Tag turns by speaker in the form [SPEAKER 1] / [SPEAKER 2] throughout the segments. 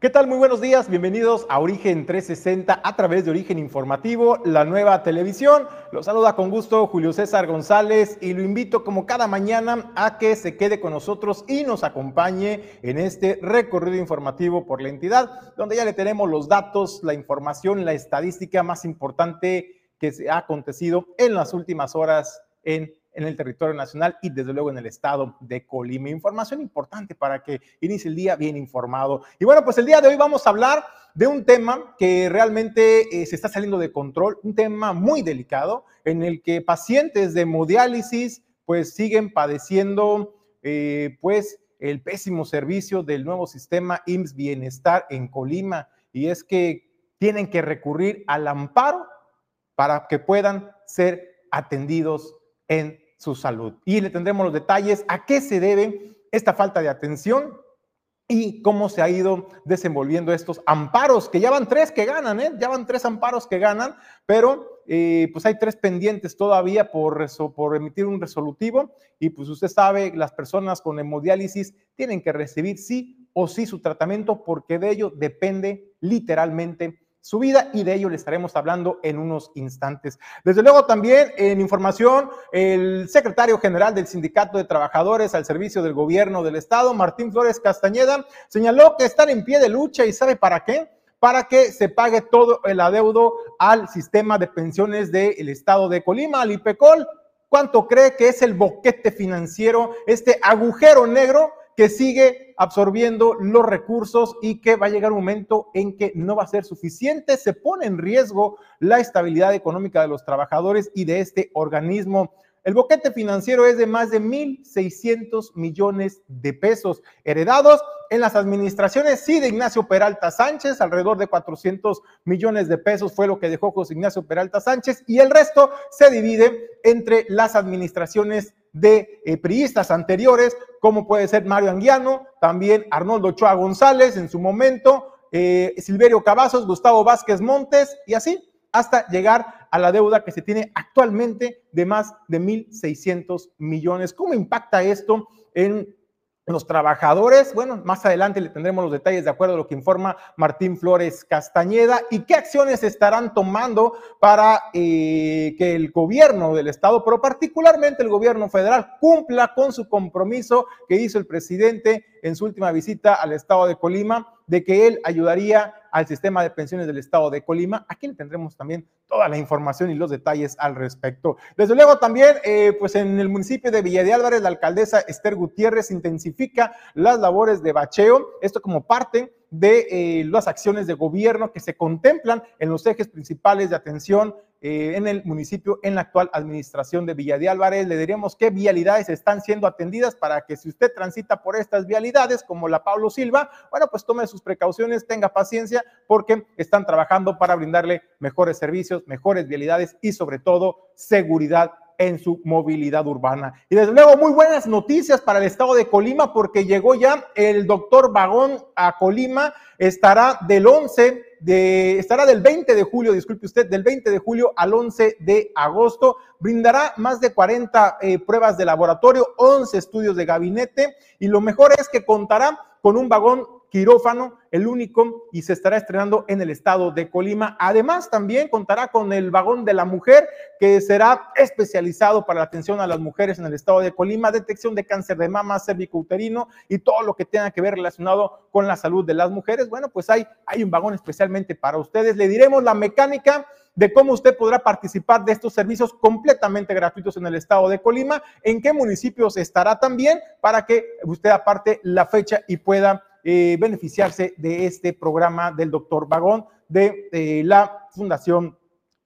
[SPEAKER 1] ¿Qué tal? Muy buenos días, bienvenidos a Origen 360 a través de Origen Informativo, la nueva televisión. Los saluda con gusto Julio César González y lo invito como cada mañana a que se quede con nosotros y nos acompañe en este recorrido informativo por la entidad, donde ya le tenemos los datos, la información, la estadística más importante que se ha acontecido en las últimas horas en en el territorio nacional y desde luego en el estado de Colima. Información importante para que inicie el día bien informado. Y bueno, pues el día de hoy vamos a hablar de un tema que realmente eh, se está saliendo de control, un tema muy delicado en el que pacientes de hemodiálisis pues siguen padeciendo eh, pues el pésimo servicio del nuevo sistema IMSS Bienestar en Colima y es que tienen que recurrir al amparo para que puedan ser atendidos en su salud. Y le tendremos los detalles a qué se debe esta falta de atención y cómo se ha ido desenvolviendo estos amparos, que ya van tres que ganan, ¿eh? ya van tres amparos que ganan, pero eh, pues hay tres pendientes todavía por, por emitir un resolutivo y pues usted sabe, las personas con hemodiálisis tienen que recibir sí o sí su tratamiento porque de ello depende literalmente su vida y de ello le estaremos hablando en unos instantes. Desde luego también en información, el secretario general del Sindicato de Trabajadores al Servicio del Gobierno del Estado, Martín Flores Castañeda, señaló que están en pie de lucha y sabe para qué para que se pague todo el adeudo al sistema de pensiones del Estado de Colima, al IPECOL. ¿Cuánto cree que es el boquete financiero, este agujero negro que sigue absorbiendo los recursos y que va a llegar un momento en que no va a ser suficiente. Se pone en riesgo la estabilidad económica de los trabajadores y de este organismo. El boquete financiero es de más de 1.600 millones de pesos heredados en las administraciones, sí, de Ignacio Peralta Sánchez, alrededor de 400 millones de pesos fue lo que dejó José Ignacio Peralta Sánchez y el resto se divide entre las administraciones de eh, priistas anteriores, como puede ser Mario Anguiano, también Arnoldo Ochoa González en su momento, eh, Silverio Cavazos, Gustavo Vázquez Montes y así hasta llegar a la deuda que se tiene actualmente de más de 1.600 millones. ¿Cómo impacta esto en los trabajadores, bueno, más adelante le tendremos los detalles de acuerdo a lo que informa Martín Flores Castañeda y qué acciones estarán tomando para eh, que el gobierno del estado, pero particularmente el gobierno federal, cumpla con su compromiso que hizo el presidente en su última visita al estado de Colima, de que él ayudaría al sistema de pensiones del estado de Colima. Aquí le tendremos también toda la información y los detalles al respecto. Desde luego también, eh, pues en el municipio de Villa de Álvarez, la alcaldesa Esther Gutiérrez intensifica las labores de bacheo, esto como parte de eh, las acciones de gobierno que se contemplan en los ejes principales de atención eh, en el municipio en la actual administración de Villa de Álvarez. Le diríamos qué vialidades están siendo atendidas para que si usted transita por estas vialidades, como la Pablo Silva, bueno, pues tome sus precauciones, tenga paciencia, porque están trabajando para brindarle mejores servicios, mejores vialidades y sobre todo seguridad en su movilidad urbana. Y desde luego, muy buenas noticias para el estado de Colima, porque llegó ya el doctor Vagón a Colima, estará del 11 de, estará del 20 de julio, disculpe usted, del 20 de julio al 11 de agosto. Brindará más de 40 eh, pruebas de laboratorio, 11 estudios de gabinete y lo mejor es que contará con un vagón quirófano, el único, y se estará estrenando en el estado de Colima. Además, también contará con el vagón de la mujer, que será especializado para la atención a las mujeres en el estado de Colima, detección de cáncer de mama, cervicouterino y todo lo que tenga que ver relacionado con la salud de las mujeres. Bueno, pues hay, hay un vagón especialmente para ustedes. Le diremos la mecánica de cómo usted podrá participar de estos servicios completamente gratuitos en el estado de Colima, en qué municipios estará también, para que usted aparte la fecha y pueda eh, beneficiarse de este programa del doctor Vagón de eh, la Fundación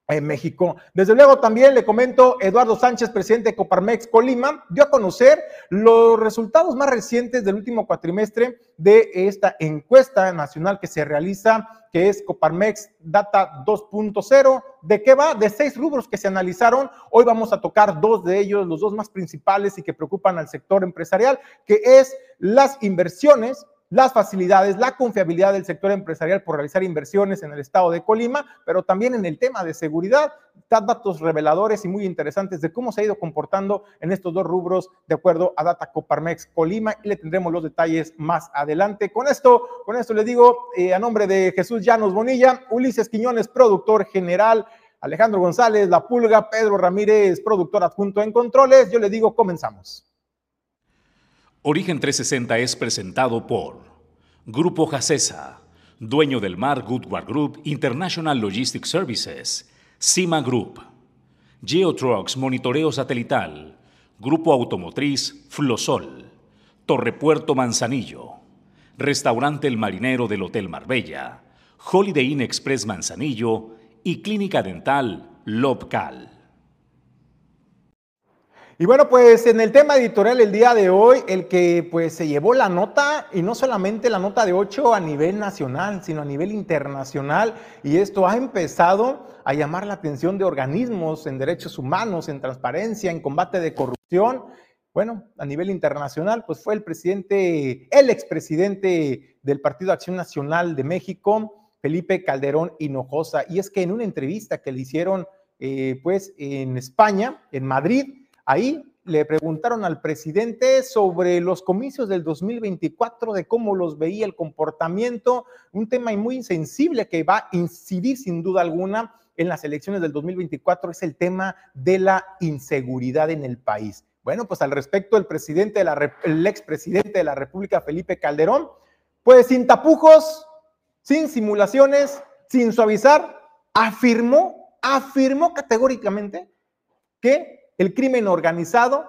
[SPEAKER 1] en México. Desde luego también le comento, Eduardo Sánchez, presidente de Coparmex Colima, dio a conocer los resultados más recientes del último cuatrimestre de esta encuesta nacional que se realiza, que es Coparmex Data 2.0. ¿De qué va? De seis rubros que se analizaron. Hoy vamos a tocar dos de ellos, los dos más principales y que preocupan al sector empresarial, que es las inversiones, las facilidades, la confiabilidad del sector empresarial por realizar inversiones en el estado de Colima, pero también en el tema de seguridad, datos reveladores y muy interesantes de cómo se ha ido comportando en estos dos rubros de acuerdo a Data Coparmex Colima y le tendremos los detalles más adelante. Con esto, con esto les digo, eh, a nombre de Jesús Llanos Bonilla, Ulises Quiñones, productor general, Alejandro González, La Pulga, Pedro Ramírez, productor adjunto en controles, yo le digo, comenzamos.
[SPEAKER 2] Origen 360 es presentado por Grupo Jacesa, dueño del mar Goodward Group International Logistics Services, CIMA Group, Geotrucks Monitoreo Satelital, Grupo Automotriz Flosol, Torrepuerto Manzanillo, Restaurante El Marinero del Hotel Marbella, Holiday Inn Express Manzanillo y Clínica Dental Lobcal.
[SPEAKER 1] Y bueno, pues en el tema editorial el día de hoy, el que pues se llevó la nota, y no solamente la nota de 8 a nivel nacional, sino a nivel internacional, y esto ha empezado a llamar la atención de organismos en derechos humanos, en transparencia, en combate de corrupción. Bueno, a nivel internacional, pues fue el presidente, el expresidente del Partido Acción Nacional de México, Felipe Calderón Hinojosa. Y es que en una entrevista que le hicieron, eh, pues en España, en Madrid, Ahí le preguntaron al presidente sobre los comicios del 2024, de cómo los veía el comportamiento, un tema muy sensible que va a incidir sin duda alguna en las elecciones del 2024, es el tema de la inseguridad en el país. Bueno, pues al respecto, el presidente de la, el de la República, Felipe Calderón, pues sin tapujos, sin simulaciones, sin suavizar, afirmó, afirmó categóricamente que el crimen organizado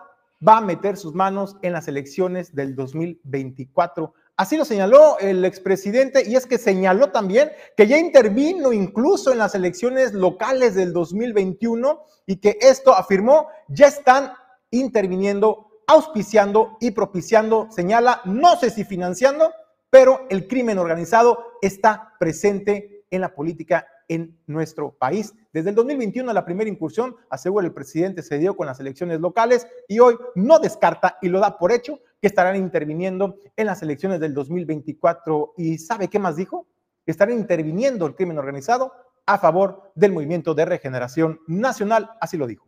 [SPEAKER 1] va a meter sus manos en las elecciones del 2024. Así lo señaló el expresidente y es que señaló también que ya intervino incluso en las elecciones locales del 2021 y que esto afirmó ya están interviniendo, auspiciando y propiciando, señala, no sé si financiando, pero el crimen organizado está presente en la política en nuestro país. Desde el 2021, la primera incursión, asegura el presidente, se dio con las elecciones locales y hoy no descarta y lo da por hecho que estarán interviniendo en las elecciones del 2024. ¿Y sabe qué más dijo? Estarán interviniendo el crimen organizado a favor del movimiento de regeneración nacional, así lo dijo.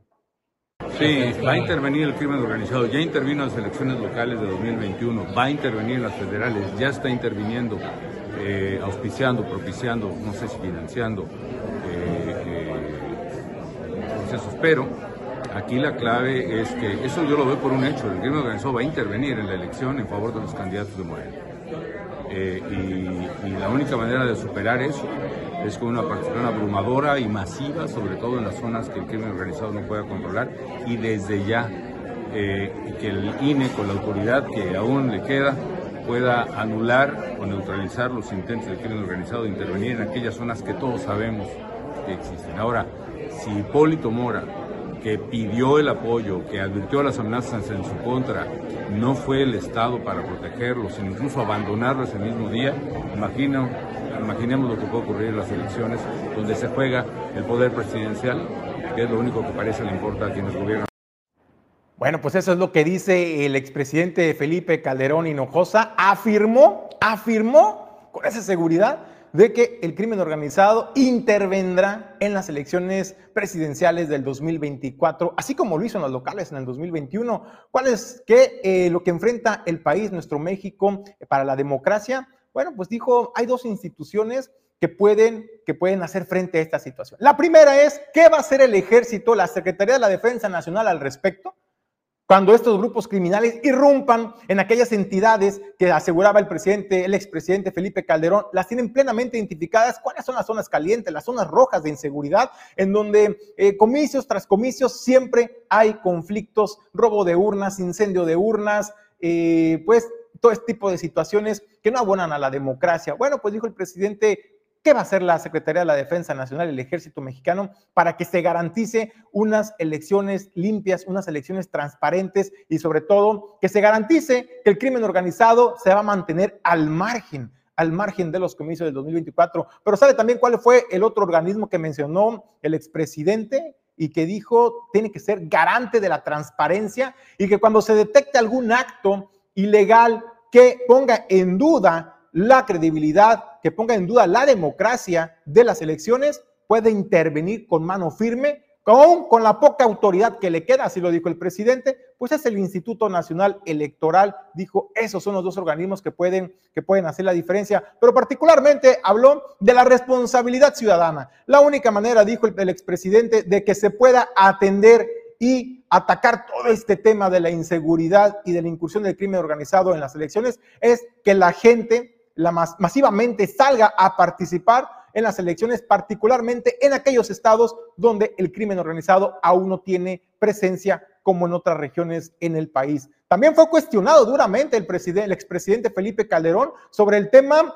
[SPEAKER 3] Sí, va a intervenir el crimen organizado, ya intervino en las elecciones locales de 2021, va a intervenir en las federales, ya está interviniendo eh, auspiciando, propiciando, no sé si financiando eh, eh, procesos. Pero aquí la clave es que eso yo lo veo por un hecho, el crimen organizado va a intervenir en la elección en favor de los candidatos de Moreno. y, la única manera de superar eso es con una participación abrumadora y masiva, sobre todo en las zonas que el crimen organizado no pueda controlar, y desde ya que el INE, con la autoridad que aún le queda, pueda anular o neutralizar los intentos del crimen organizado de intervenir en aquellas zonas que todos sabemos que existen. Ahora, si Hipólito Mora, que pidió el apoyo, que advirtió las amenazas en su contra, no fue el Estado para protegerlos, sino incluso abandonarlos ese mismo día, imagino, imaginemos lo que puede ocurrir en las elecciones, donde se juega el poder presidencial, que es lo único que parece le importa a quienes gobiernan.
[SPEAKER 1] Bueno, pues eso es lo que dice el expresidente Felipe Calderón Hinojosa. Afirmó, afirmó con esa seguridad de que el crimen organizado intervendrá en las elecciones presidenciales del 2024, así como lo hizo en las locales en el 2021. ¿Cuál es que, eh, lo que enfrenta el país, nuestro México, para la democracia? Bueno, pues dijo, hay dos instituciones que pueden, que pueden hacer frente a esta situación. La primera es, ¿qué va a hacer el ejército, la Secretaría de la Defensa Nacional al respecto? Cuando estos grupos criminales irrumpan en aquellas entidades que aseguraba el presidente, el expresidente Felipe Calderón, las tienen plenamente identificadas, cuáles son las zonas calientes, las zonas rojas de inseguridad, en donde eh, comicios tras comicios siempre hay conflictos, robo de urnas, incendio de urnas, eh, pues todo este tipo de situaciones que no abonan a la democracia. Bueno, pues dijo el presidente ¿Qué va a hacer la Secretaría de la Defensa Nacional y el Ejército Mexicano para que se garantice unas elecciones limpias, unas elecciones transparentes y sobre todo que se garantice que el crimen organizado se va a mantener al margen al margen de los comicios del 2024. Pero ¿sabe también cuál fue el otro organismo que mencionó el expresidente y que dijo tiene que ser garante de la transparencia y que cuando se detecte algún acto ilegal que ponga en duda la credibilidad, que ponga en duda la democracia de las elecciones, puede intervenir con mano firme Aún con la poca autoridad que le queda, así lo dijo el presidente, pues es el Instituto Nacional Electoral, dijo, esos son los dos organismos que pueden, que pueden hacer la diferencia, pero particularmente habló de la responsabilidad ciudadana. La única manera, dijo el, el expresidente, de que se pueda atender y atacar todo este tema de la inseguridad y de la incursión del crimen organizado en las elecciones es que la gente la masivamente salga a participar en las elecciones, particularmente en aquellos estados donde el crimen organizado aún no tiene presencia como en otras regiones en el país. También fue cuestionado duramente el, el expresidente Felipe Calderón sobre el tema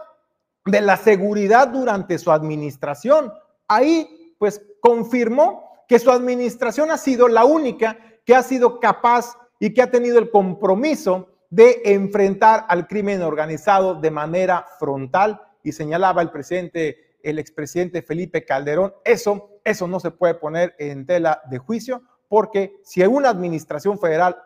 [SPEAKER 1] de la seguridad durante su administración. Ahí, pues, confirmó que su administración ha sido la única que ha sido capaz y que ha tenido el compromiso de enfrentar al crimen organizado de manera frontal y señalaba el presidente el expresidente Felipe Calderón. Eso, eso no se puede poner en tela de juicio porque si una administración federal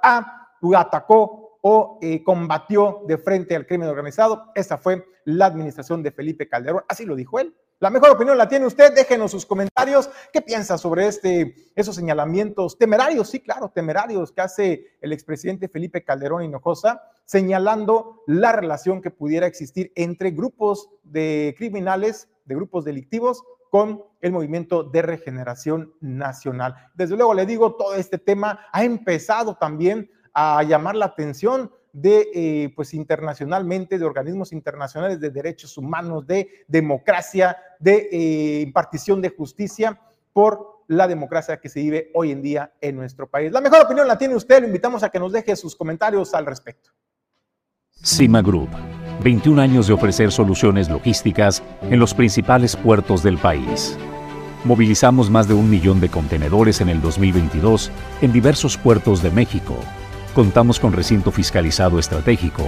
[SPEAKER 1] atacó o eh, combatió de frente al crimen organizado, esa fue la administración de Felipe Calderón. Así lo dijo él. La mejor opinión la tiene usted. Déjenos sus comentarios. ¿Qué piensa sobre este, esos señalamientos temerarios? Sí, claro, temerarios que hace el expresidente Felipe Calderón Hinojosa, señalando la relación que pudiera existir entre grupos de criminales de grupos delictivos con el movimiento de regeneración nacional. Desde luego le digo, todo este tema ha empezado también a llamar la atención de, eh, pues internacionalmente, de organismos internacionales de derechos humanos, de democracia, de eh, impartición de justicia por la democracia que se vive hoy en día en nuestro país. La mejor opinión la tiene usted, lo invitamos a que nos deje sus comentarios al respecto.
[SPEAKER 2] Cima Group 21 años de ofrecer soluciones logísticas en los principales puertos del país. Movilizamos más de un millón de contenedores en el 2022 en diversos puertos de México. Contamos con recinto fiscalizado estratégico,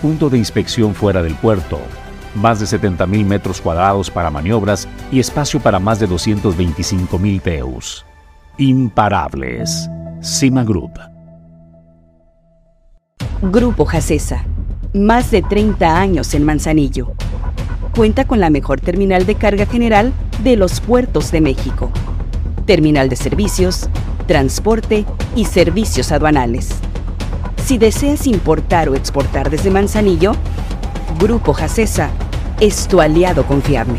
[SPEAKER 2] punto de inspección fuera del puerto, más de 70.000 metros cuadrados para maniobras y espacio para más de 225.000 TEUs. Imparables. Cima Group.
[SPEAKER 4] Grupo Jacesa más de 30 años en Manzanillo. Cuenta con la mejor terminal de carga general de los puertos de México. Terminal de servicios, transporte y servicios aduanales. Si deseas importar o exportar desde Manzanillo, Grupo Jacesa es tu aliado confiable.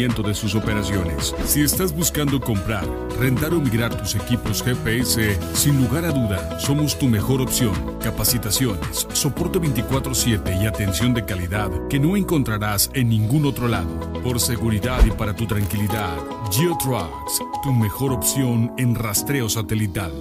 [SPEAKER 5] de sus operaciones. Si estás buscando comprar, rentar o migrar tus equipos GPS, sin lugar a duda, somos tu mejor opción. Capacitaciones, soporte 24/7 y atención de calidad que no encontrarás en ningún otro lado. Por seguridad y para tu tranquilidad, GeoTrucks, tu mejor opción en rastreo satelital.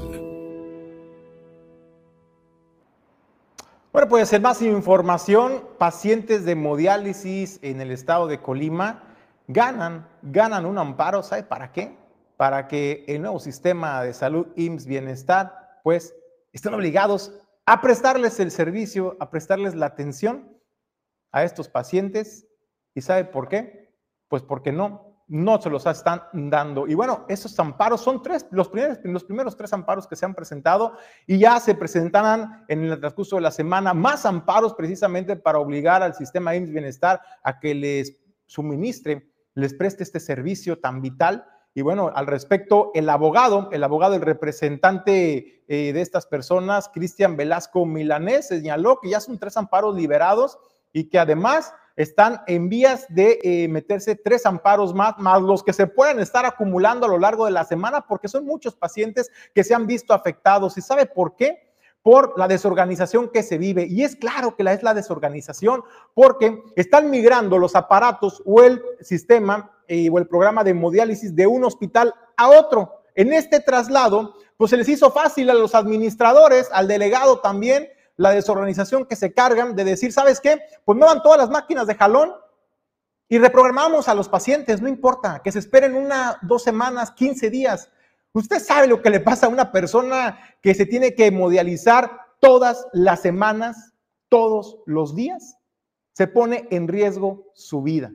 [SPEAKER 1] Bueno, pues en más información, pacientes de hemodiálisis en el estado de Colima ganan, ganan un amparo, ¿sabe para qué? Para que el nuevo sistema de salud IMSS Bienestar, pues, estén obligados a prestarles el servicio, a prestarles la atención a estos pacientes. ¿Y sabe por qué? Pues porque no, no se los están dando. Y bueno, esos amparos son tres, los primeros, los primeros tres amparos que se han presentado y ya se presentarán en el transcurso de la semana más amparos precisamente para obligar al sistema IMSS Bienestar a que les suministre les preste este servicio tan vital. Y bueno, al respecto, el abogado, el abogado, el representante eh, de estas personas, Cristian Velasco Milanés, señaló que ya son tres amparos liberados y que además están en vías de eh, meterse tres amparos más, más los que se pueden estar acumulando a lo largo de la semana, porque son muchos pacientes que se han visto afectados. ¿Y sabe por qué? Por la desorganización que se vive. Y es claro que la es la desorganización porque están migrando los aparatos o el sistema eh, o el programa de hemodiálisis de un hospital a otro. En este traslado, pues se les hizo fácil a los administradores, al delegado también, la desorganización que se cargan de decir, ¿sabes qué? Pues muevan todas las máquinas de jalón y reprogramamos a los pacientes, no importa, que se esperen una, dos semanas, 15 días. Usted sabe lo que le pasa a una persona que se tiene que modializar todas las semanas, todos los días. Se pone en riesgo su vida.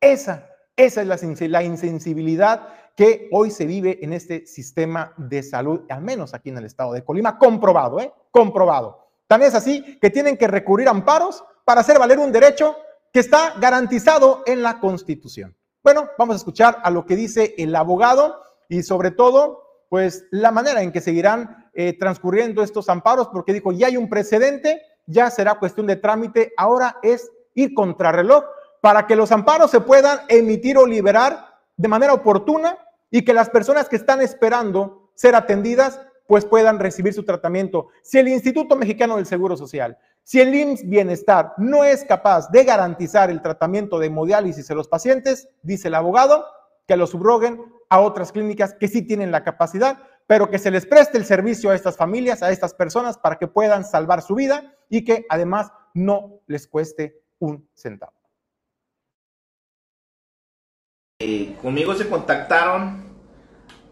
[SPEAKER 1] Esa, esa es la, la insensibilidad que hoy se vive en este sistema de salud, al menos aquí en el estado de Colima, comprobado, ¿eh? Comprobado. También es así que tienen que recurrir a amparos para hacer valer un derecho que está garantizado en la Constitución. Bueno, vamos a escuchar a lo que dice el abogado y sobre todo, pues la manera en que seguirán eh, transcurriendo estos amparos, porque dijo, ya hay un precedente, ya será cuestión de trámite, ahora es ir contrarreloj para que los amparos se puedan emitir o liberar de manera oportuna y que las personas que están esperando ser atendidas pues puedan recibir su tratamiento. Si el Instituto Mexicano del Seguro Social, si el IMSS Bienestar no es capaz de garantizar el tratamiento de hemodiálisis a los pacientes, dice el abogado, que lo subroguen a otras clínicas que sí tienen la capacidad, pero que se les preste el servicio a estas familias, a estas personas, para que puedan salvar su vida y que además no les cueste un centavo.
[SPEAKER 6] Eh, conmigo se contactaron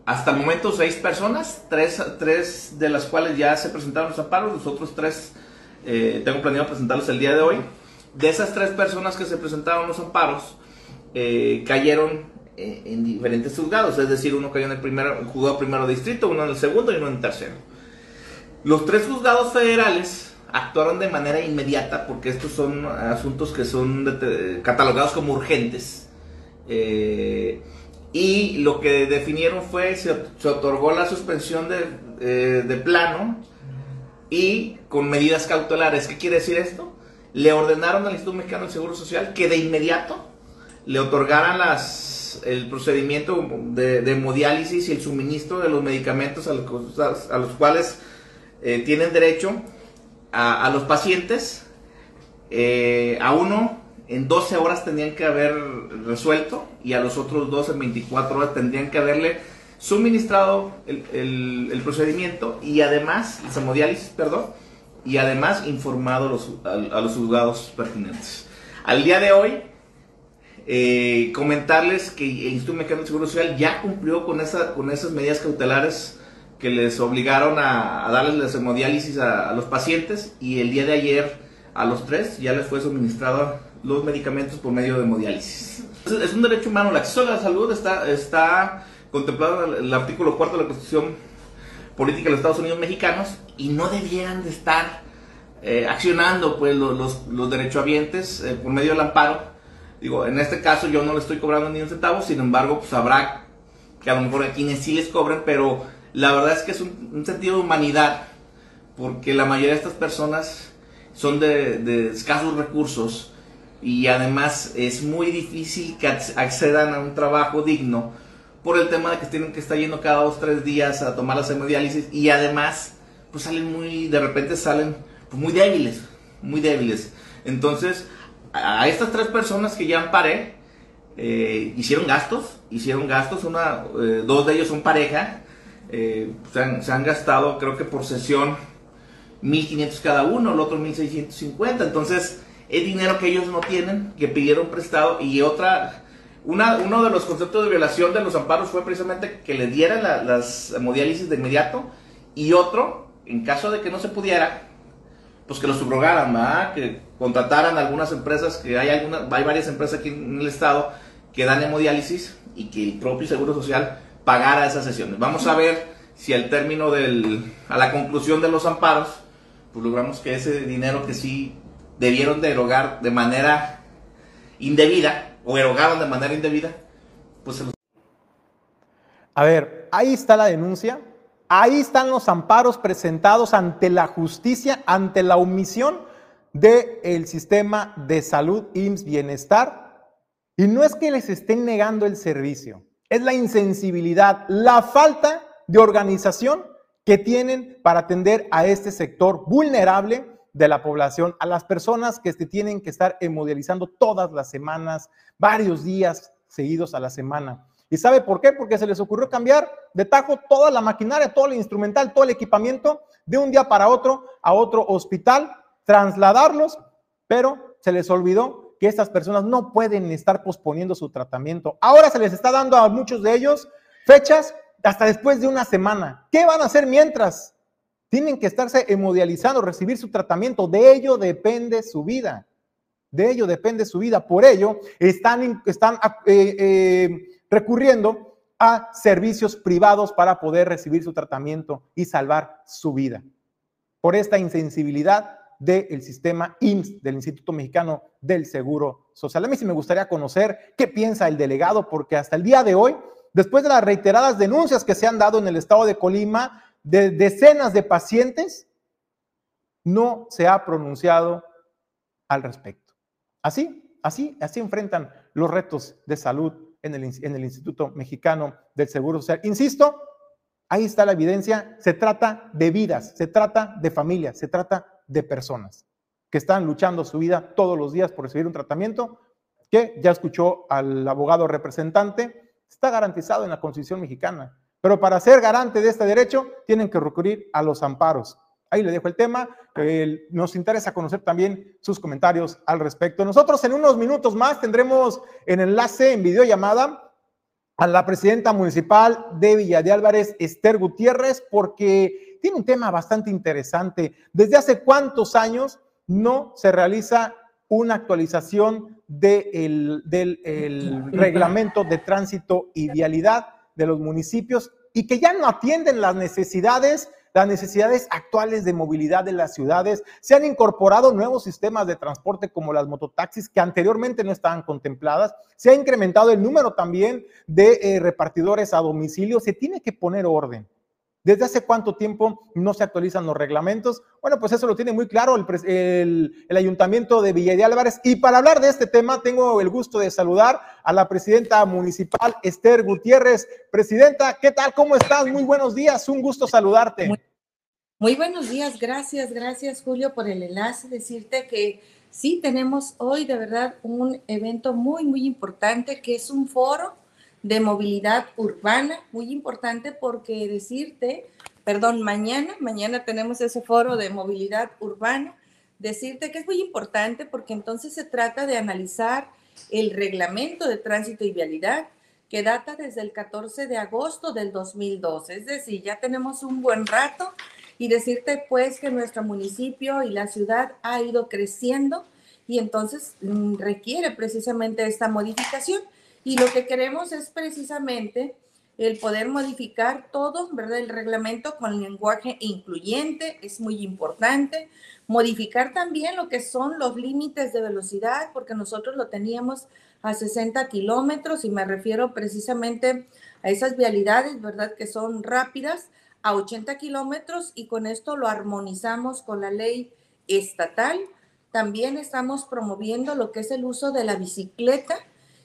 [SPEAKER 6] hasta el momento seis personas, tres, tres de las cuales ya se presentaron los amparos, los otros tres eh, tengo planeado presentarlos el día de hoy. De esas tres personas que se presentaron los amparos, eh, cayeron en diferentes juzgados, es decir, uno cayó en el primer juzgado primero distrito, uno en el segundo y uno en el tercero. Los tres juzgados federales actuaron de manera inmediata porque estos son asuntos que son catalogados como urgentes. y lo que definieron fue, se, se otorgó la suspensión de, de plano y con medidas cautelares. ¿Qué quiere decir esto? Le ordenaron al Instituto Mexicano del Seguro Social que de inmediato le otorgaran las, el procedimiento de, hemodiálisis y el suministro de los medicamentos a los, a los cuales eh, tienen derecho a, los pacientes. Eh, a uno en 12 horas tendrían que haber resuelto y a los otros dos en 24 horas tendrían que haberle suministrado el, procedimiento y además, el hemodiálisis, perdón, y además informado a, los juzgados pertinentes. Al día de hoy, eh, comentarles que el Instituto Mexicano de Seguro Social ya cumplió con, esa, con esas medidas cautelares que les obligaron a, darles la hemodiálisis a, los pacientes y el día de ayer a los tres ya les fue suministrado los medicamentos por medio de hemodiálisis. Es un derecho humano, el acceso a la salud está, está contemplado en el artículo cuarto de la Constitución Política de los Estados Unidos Mexicanos y no debieran de estar eh, accionando pues los, los, derechohabientes eh, por medio del amparo. Digo, en este caso yo no le estoy cobrando ni un centavo, sin embargo, pues habrá que a lo mejor a quienes sí les cobren, pero la verdad es que es un, sentido de humanidad, porque la mayoría de estas personas son de, escasos recursos y además es muy difícil que accedan a un trabajo digno por el tema de que tienen que estar yendo cada dos tres días a tomar la hemodiálisis y además pues salen muy de repente salen pues, muy débiles muy débiles. Entonces a estas tres personas que ya amparé eh, hicieron gastos hicieron gastos una eh, dos de ellos son pareja eh, se, han, gastado creo que por sesión 1500 cada uno el otro 1650 entonces es dinero que ellos no tienen que pidieron prestado y otra uno de los conceptos de violación de los amparos fue precisamente que le dieran las hemodiálisis de inmediato y otro, en caso de que no se pudiera, pues que lo subrogaran, que contrataran algunas empresas, que hay, algunas, hay varias empresas aquí en el estado que dan hemodiálisis y que el propio Seguro Social pagara esas sesiones. Vamos a ver si al término del, a la conclusión de los amparos, pues logramos que ese dinero que sí debieron derogar de manera indebida, o erogaron de manera indebida, pues se los...
[SPEAKER 1] A ver, ahí está la denuncia, ahí están los amparos presentados ante la justicia, ante la omisión del sistema de salud IMSS Bienestar. Y no es que les estén negando el servicio, es la insensibilidad, la falta de organización que tienen para atender a este sector vulnerable de la población, a las personas que se tienen que estar hemodializando todas las semanas, varios días seguidos a la semana. ¿Y sabe por qué? Porque se les ocurrió cambiar de tajo toda la maquinaria, todo el instrumental, todo el equipamiento de un día para otro a otro hospital, trasladarlos, pero se les olvidó que estas personas no pueden estar posponiendo su tratamiento. Ahora se les está dando a muchos de ellos fechas hasta después de una semana. ¿Qué van a hacer mientras? Tienen que estarse hemodializando, recibir su tratamiento. De ello depende su vida. De ello depende su vida. Por ello, están, están eh, eh, recurriendo a servicios privados para poder recibir su tratamiento y salvar su vida. Por esta insensibilidad del sistema IMSS, del Instituto Mexicano del Seguro Social. A mí sí me gustaría conocer qué piensa el delegado, porque hasta el día de hoy, después de las reiteradas denuncias que se han dado en el estado de Colima de decenas de pacientes, no se ha pronunciado al respecto. Así, así, así enfrentan los retos de salud en el, en el Instituto Mexicano del Seguro Social. Insisto, ahí está la evidencia, se trata de vidas, se trata de familias, se trata de personas que están luchando su vida todos los días por recibir un tratamiento que ya escuchó al abogado representante, está garantizado en la Constitución mexicana. Pero para ser garante de este derecho, tienen que recurrir a los amparos. Ahí le dejo el tema. nos interesa conocer también sus comentarios al respecto. Nosotros en unos minutos más tendremos en enlace, en videollamada, a la presidenta municipal de Villa de Álvarez, Esther Gutiérrez, porque tiene un tema bastante interesante. ¿Desde hace cuántos años no se realiza una actualización del reglamento de tránsito y vialidad de los municipios y que ya no atienden las necesidades las necesidades actuales de movilidad de las ciudades. Se han incorporado nuevos sistemas de transporte como las mototaxis que anteriormente no estaban contempladas. Se ha incrementado el número también de eh, repartidores a domicilio. Se tiene que poner orden. ¿Desde hace cuánto tiempo no se actualizan los reglamentos? Bueno, pues eso lo tiene muy claro el, ayuntamiento de Villa Álvarez. Y para hablar de este tema, tengo el gusto de saludar a la presidenta municipal, Esther Gutiérrez. Presidenta, ¿qué tal? ¿Cómo estás? Muy buenos días, un gusto saludarte.
[SPEAKER 7] Muy, buenos días, gracias, gracias Julio por el enlace. Decirte que sí, tenemos hoy de verdad un evento muy, muy importante que es un foro de movilidad urbana, muy importante porque decirte, perdón, mañana, mañana tenemos ese foro de movilidad urbana, decirte que es muy importante porque entonces se trata de analizar el reglamento de tránsito y vialidad que data desde el 14 de agosto del 2012, es decir, ya tenemos un buen rato y decirte pues que nuestro municipio y la ciudad ha ido creciendo y entonces mm, requiere precisamente esta modificación. Y lo que queremos es precisamente el poder modificar todo, ¿verdad? El reglamento con lenguaje incluyente es muy importante. Modificar también lo que son los límites de velocidad, porque nosotros lo teníamos a 60 kilómetros y me refiero precisamente a esas vialidades, ¿verdad? Que son rápidas a 80 kilómetros y con esto lo armonizamos con la ley estatal. También estamos promoviendo lo que es el uso de la bicicleta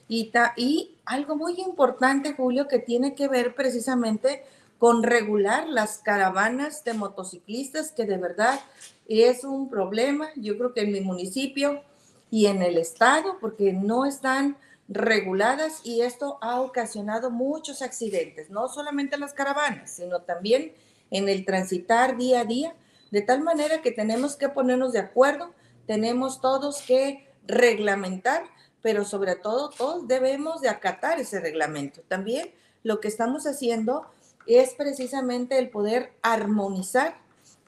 [SPEAKER 7] y, algo muy importante, Julio, que tiene que ver precisamente con regular las caravanas de motociclistas, que de verdad es un problema, yo creo que en mi municipio y en el estado, porque no están reguladas y esto ha ocasionado muchos accidentes, no solamente las caravanas, sino también en el transitar día a día, de tal manera que tenemos que ponernos de acuerdo, tenemos todos que reglamentar pero sobre todo todos debemos de acatar ese reglamento. También lo que estamos haciendo es precisamente el poder armonizar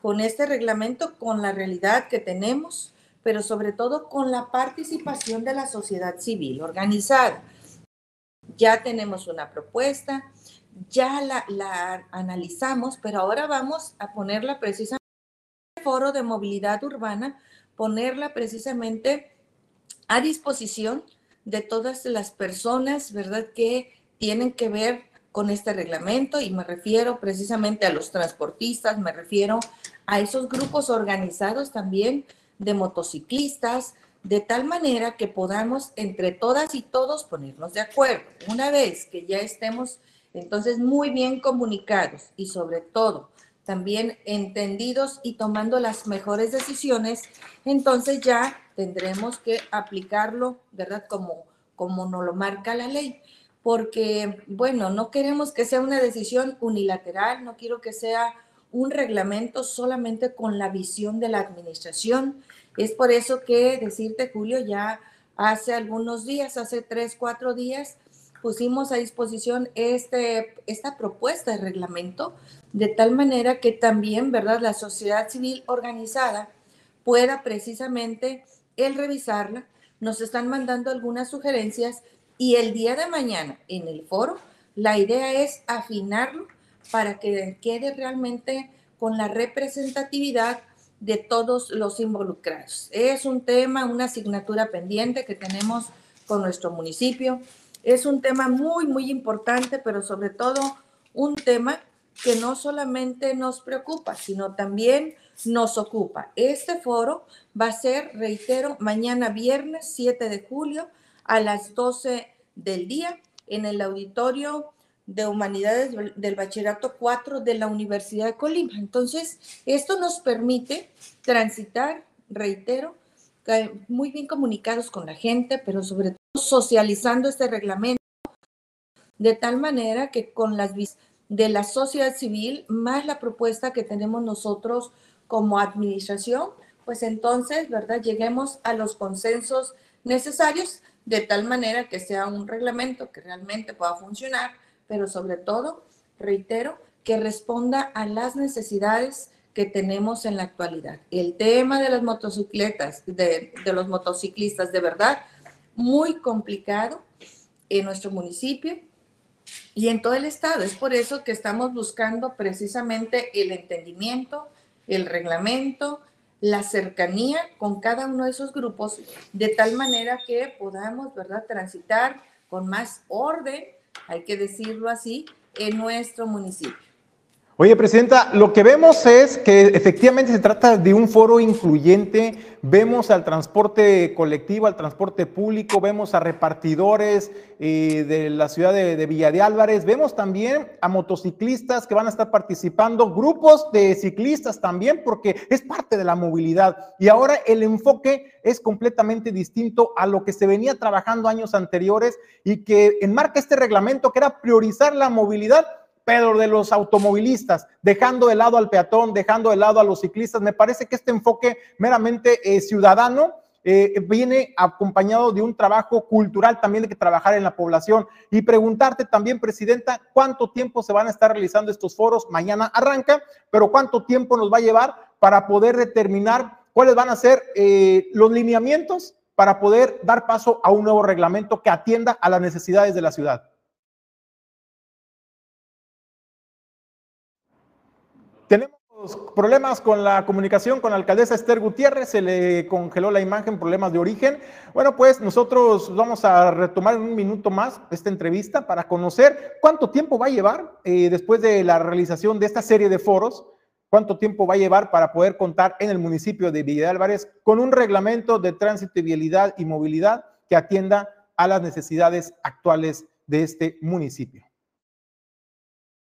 [SPEAKER 7] con este reglamento, con la realidad que tenemos, pero sobre todo con la participación de la sociedad civil organizada. Ya tenemos una propuesta, ya la, la analizamos, pero ahora vamos a ponerla precisamente en el foro de movilidad urbana, ponerla precisamente a disposición de todas las personas, ¿verdad?, que tienen que ver con este reglamento y me refiero precisamente a los transportistas, me refiero a esos grupos organizados también de motociclistas, de tal manera que podamos entre todas y todos ponernos de acuerdo. Una vez que ya estemos entonces muy bien comunicados y sobre todo también entendidos y tomando las mejores decisiones, entonces ya tendremos que aplicarlo, ¿verdad? Como, como nos lo marca la ley. porque, bueno, no queremos que sea una decisión unilateral, no quiero que sea un reglamento solamente con la visión de la administración. Es por eso que decirte, Julio, ya hace algunos días, hace tres, cuatro días, pusimos a disposición este, esta propuesta de reglamento de tal manera que también, ¿verdad?, la sociedad civil organizada pueda precisamente el revisarla. Nos están mandando algunas sugerencias y el día de mañana en el foro, la idea es afinarlo para que quede realmente con la representatividad de todos los involucrados. Es un tema, una asignatura pendiente que tenemos con nuestro municipio. Es un tema muy, muy importante, pero sobre todo un tema que no solamente nos preocupa, sino también nos ocupa. Este foro va a ser, reitero, mañana viernes 7 de julio a las 12 del día en el auditorio de Humanidades del Bachillerato 4 de la Universidad de Colima. Entonces, esto nos permite transitar, reitero, muy bien comunicados con la gente, pero sobre todo socializando este reglamento de tal manera que con las de la sociedad civil más la propuesta que tenemos nosotros como administración, pues entonces, ¿verdad? Lleguemos a los consensos necesarios de tal manera que sea un reglamento que realmente pueda funcionar, pero sobre todo, reitero, que responda a las necesidades que tenemos en la actualidad. El tema de las motocicletas, de, de los motociclistas, de verdad, muy complicado en nuestro municipio y en todo el estado. Es por eso que estamos buscando precisamente el entendimiento, el reglamento, la cercanía con cada uno de esos grupos, de tal manera que podamos, ¿verdad?, transitar con más orden, hay que decirlo así, en nuestro municipio.
[SPEAKER 1] Oye, Presidenta, lo que vemos es que efectivamente se trata de un foro incluyente. Vemos al transporte colectivo, al transporte público, vemos a repartidores eh, de la ciudad de, de, Villa de Álvarez, vemos también a motociclistas que van a estar participando, grupos de ciclistas también, porque es parte de la movilidad. Y ahora el enfoque es completamente distinto a lo que se venía trabajando años anteriores y que enmarca este reglamento que era priorizar la movilidad pero de los automovilistas, dejando de lado al peatón, dejando de lado a los ciclistas. Me parece que este enfoque meramente eh, ciudadano eh, viene acompañado de un trabajo cultural también de que trabajar en la población. Y preguntarte también, Presidenta, cuánto tiempo se van a estar realizando estos foros. Mañana arranca, pero cuánto tiempo nos va a llevar para poder determinar cuáles van a ser eh, los lineamientos para poder dar paso a un nuevo reglamento que atienda a las necesidades de la ciudad. Tenemos problemas con la comunicación con la alcaldesa Esther Gutiérrez, se le congeló la imagen, problemas de origen. Bueno, pues nosotros vamos a retomar en un minuto más esta entrevista para conocer cuánto tiempo va a llevar eh, después de la realización de esta serie de foros, cuánto tiempo va a llevar para poder contar en el municipio de Villa de Álvarez con un reglamento de tránsito, vialidad y movilidad que atienda a las necesidades actuales de este municipio.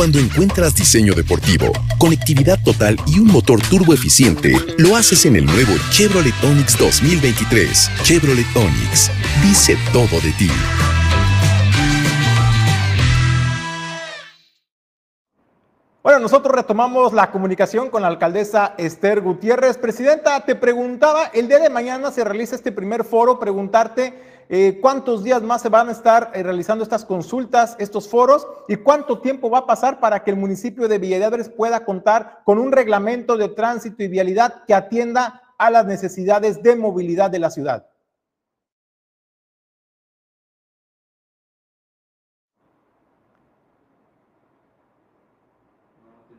[SPEAKER 8] Cuando encuentras diseño deportivo, conectividad total y un motor turbo eficiente, lo haces en el nuevo Chevrolet Onix 2023. Chevrolet Onix dice todo de ti.
[SPEAKER 1] Bueno, nosotros retomamos la comunicación con la alcaldesa Esther Gutiérrez. Presidenta, te preguntaba, el día de mañana se realiza este primer foro, preguntarte eh, cuántos días más se van a estar eh, realizando estas consultas, estos foros y cuánto tiempo va a pasar para que el municipio de Villa pueda contar con un reglamento de tránsito y vialidad que atienda a las necesidades de movilidad de la ciudad.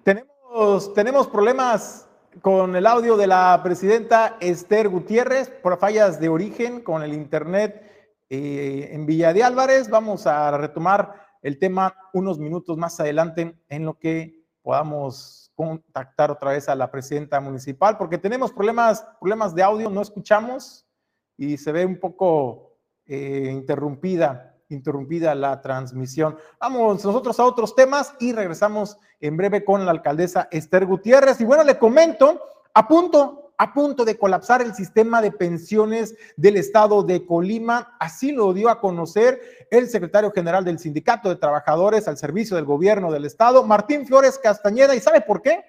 [SPEAKER 1] Tenemos problemas con el audio de la presidenta Esther Gutiérrez por fallas de origen con el internet eh, en Villa de Álvarez. Vamos a retomar el tema unos minutos más adelante en lo que podamos contactar otra vez a la presidenta municipal, porque tenemos problemas, problemas de audio, no escuchamos y se ve un poco eh, interrumpida, interrumpida la transmisión. Vamos nosotros a otros temas y regresamos en breve con la alcaldesa Esther Gutiérrez. Y bueno, le comento, a punto, a punto de colapsar el sistema de pensiones del estado de Colima. Así lo dio a conocer el secretario general del Sindicato de Trabajadores al Servicio del Gobierno del Estado, Martín Flores Castañeda. ¿Y sabe por qué?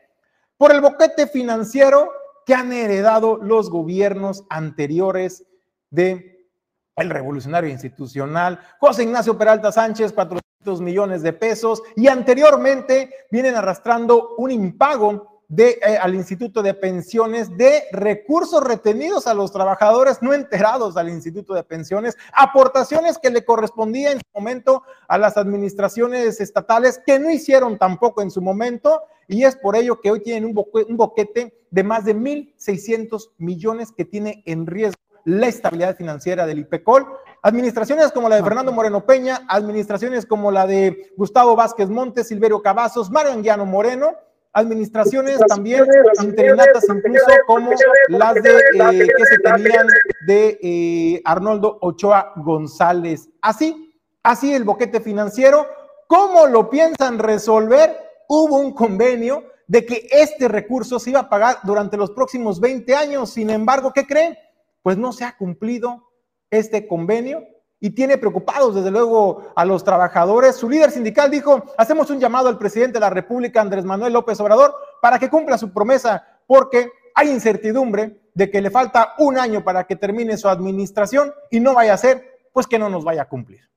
[SPEAKER 1] Por el boquete financiero que han heredado los gobiernos anteriores de el revolucionario institucional, José Ignacio Peralta Sánchez, 400 millones de pesos, y anteriormente vienen arrastrando un impago de, eh, al Instituto de Pensiones de recursos retenidos a los trabajadores no enterados al Instituto de Pensiones, aportaciones que le correspondían en su momento a las administraciones estatales que no hicieron tampoco en su momento y es por ello que hoy tienen un, un boquete de más de 1.600 millones que tiene en riesgo la estabilidad financiera del IPECOL. Administraciones como la de Fernando Moreno Peña, administraciones como la de Gustavo Vázquez Montes, Silverio Cavazos, Mario Anguiano Moreno, administraciones también interinatas incluso como las de eh, que se tenían de eh, Arnoldo Ochoa González. Así, así el boquete financiero, ¿cómo lo piensan resolver? Hubo un convenio de que este recurso se iba a pagar durante los próximos 20 años. Sin embargo, ¿qué creen? Pues no se ha cumplido este convenio y tiene preocupados desde luego a los trabajadores. Su líder sindical dijo, hacemos un llamado al presidente de la República, Andrés Manuel López Obrador, para que cumpla su promesa, porque hay incertidumbre de que le falta un año para que termine su administración y no vaya a ser, pues que no nos vaya a cumplir.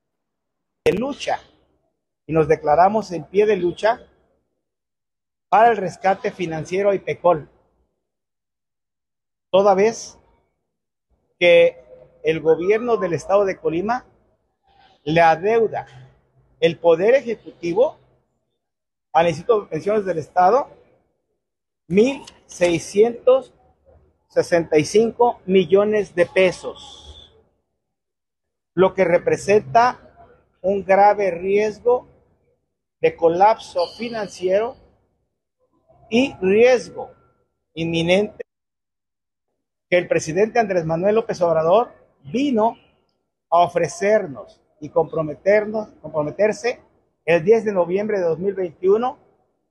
[SPEAKER 9] De lucha y nos declaramos en pie de lucha para el rescate financiero y PECOL. Toda vez que el gobierno del estado de Colima le adeuda el poder ejecutivo al Instituto de Pensiones del Estado 1.665 millones de pesos, lo que representa un grave riesgo de colapso financiero y riesgo inminente que el presidente Andrés Manuel López Obrador vino a ofrecernos y comprometernos, comprometerse el 10 de noviembre de 2021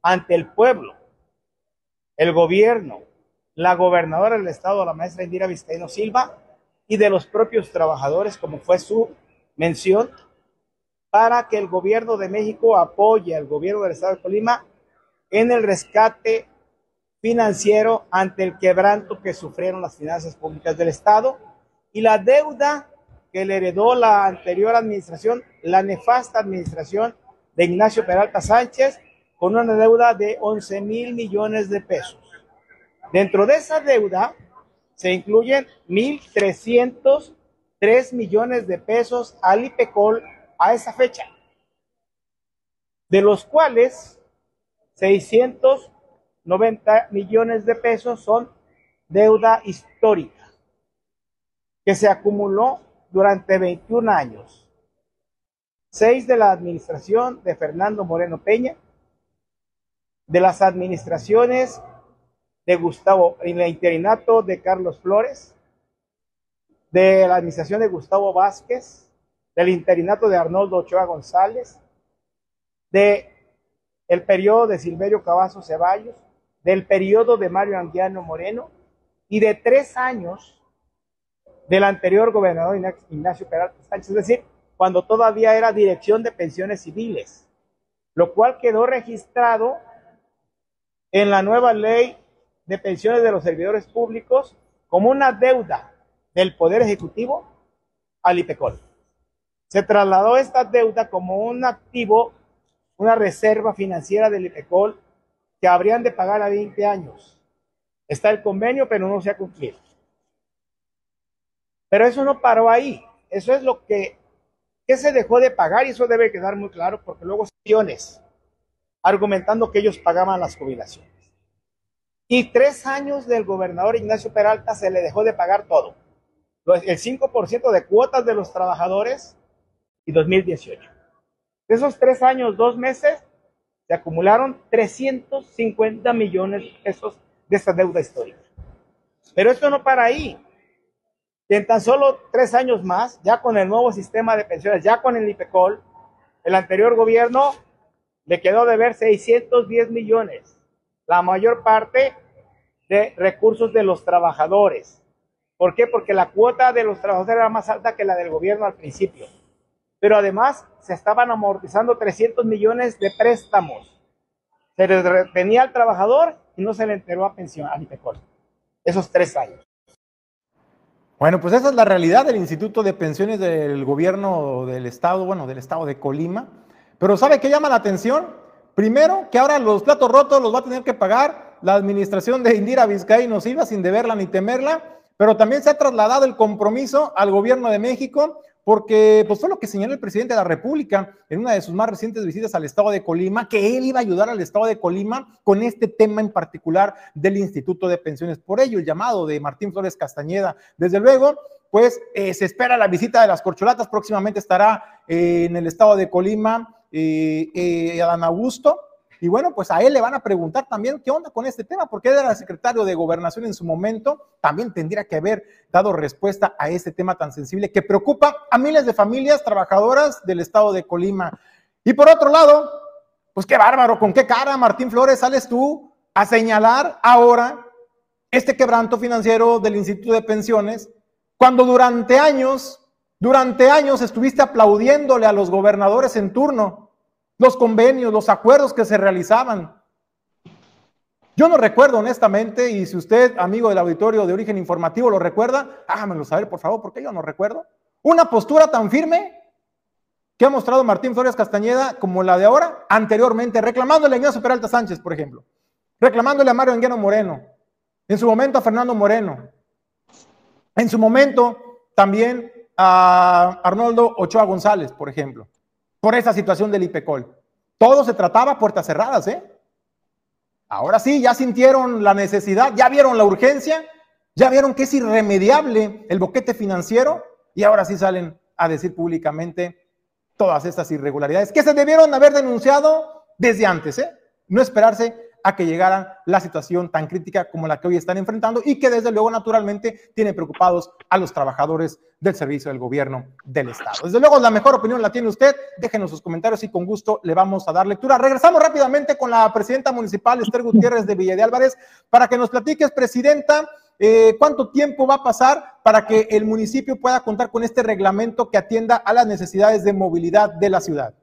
[SPEAKER 9] ante el pueblo, el gobierno, la gobernadora del estado, la maestra Indira Vizcaíno Silva, y de los propios trabajadores, como fue su mención, para que el gobierno de México apoye al gobierno del estado de Colima en el rescate financiero ante el quebranto que sufrieron las finanzas públicas del estado y la deuda que le heredó la anterior administración, la nefasta administración de Ignacio Peralta Sánchez, con una deuda de 11 mil millones de pesos. Dentro de esa deuda se incluyen 1.303 millones de pesos al IPECOL a esa fecha, de los cuales 690 millones de pesos son deuda histórica que se acumuló durante 21 años. Seis de la administración de Fernando Moreno Peña, de las administraciones de Gustavo, en el interinato de Carlos Flores, de la administración de Gustavo Vázquez, del interinato de Arnoldo Ochoa González, de el periodo de Silverio Cavazo Ceballos, del periodo de Mario Anguiano Moreno y de tres años del anterior gobernador Ignacio Peralta Sánchez, es decir, cuando todavía era dirección de pensiones civiles, lo cual quedó registrado en la nueva ley de pensiones de los servidores públicos como una deuda del Poder Ejecutivo al IPECOL. Se trasladó esta deuda como un activo, una reserva financiera del IPECOL que habrían de pagar a 20 años. Está el convenio, pero no se ha cumplido. Pero eso no paró ahí. Eso es lo que, que se dejó de pagar y eso debe quedar muy claro porque luego millones argumentando que ellos pagaban las jubilaciones. Y tres años del gobernador Ignacio Peralta se le dejó de pagar todo. El 5% de cuotas de los trabajadores y 2018. De esos tres años, dos meses, se acumularon 350 millones de pesos de esta deuda histórica. Pero esto no para ahí. Y en tan solo tres años más, ya con el nuevo sistema de pensiones, ya con el IPECOL, el anterior gobierno le quedó de ver 610 millones, la mayor parte de recursos de los trabajadores. ¿Por qué? Porque la cuota de los trabajadores era más alta que la del gobierno al principio. Pero además se estaban amortizando 300 millones de préstamos. Se retenía al trabajador y no se le enteró a pensión, a IPECOL. Esos tres años.
[SPEAKER 1] Bueno, pues esa es la realidad del Instituto de Pensiones del Gobierno del Estado, bueno, del Estado de Colima. Pero ¿sabe qué llama la atención? Primero, que ahora los platos rotos los va a tener que pagar la administración de Indira Vizcaíno Silva sin deberla ni temerla, pero también se ha trasladado el compromiso al gobierno de México porque pues fue lo que señaló el presidente de la República en una de sus más recientes visitas al estado de Colima, que él iba a ayudar al estado de Colima con este tema en particular del Instituto de Pensiones. Por ello, el llamado de Martín Flores Castañeda. Desde luego, pues eh, se espera la visita de las corcholatas, próximamente estará eh, en el estado de Colima eh, Adán Augusto, y bueno, pues a él le van a preguntar también qué onda con este tema, porque él era secretario de gobernación en su momento, también tendría que haber dado respuesta a este tema tan sensible que preocupa a miles de familias trabajadoras del estado de Colima. Y por otro lado, pues qué bárbaro, con qué cara, Martín Flores, sales tú a señalar ahora este quebranto financiero del Instituto de Pensiones, cuando durante años, durante años estuviste aplaudiéndole a los gobernadores en turno los convenios, los acuerdos que se realizaban. Yo no recuerdo honestamente, y si usted, amigo del auditorio de origen informativo, lo recuerda, hágamelo saber, por favor, porque yo no recuerdo. Una postura tan firme que ha mostrado Martín Flores Castañeda como la de ahora, anteriormente, reclamándole a Ignacio Peralta Sánchez, por ejemplo, reclamándole a Mario Engueno Moreno, en su momento a Fernando Moreno, en su momento también a Arnoldo Ochoa González, por ejemplo por esa situación del IPECOL. Todo se trataba puertas cerradas, ¿eh? Ahora sí, ya sintieron la necesidad, ya vieron la urgencia, ya vieron que es irremediable el boquete financiero y ahora sí salen a decir públicamente todas estas irregularidades que se debieron haber denunciado desde antes, ¿eh? No esperarse a que llegara la situación tan crítica como la que hoy están enfrentando y que desde luego naturalmente tiene preocupados a los trabajadores del servicio del gobierno del Estado. Desde luego la mejor opinión la tiene usted, déjenos sus comentarios y con gusto le vamos a dar lectura. Regresamos rápidamente con la presidenta municipal Esther Gutiérrez de Villa de Álvarez para que nos platiques, presidenta, eh, cuánto tiempo va a pasar para que el municipio pueda contar con este reglamento que atienda a las necesidades de movilidad de la ciudad.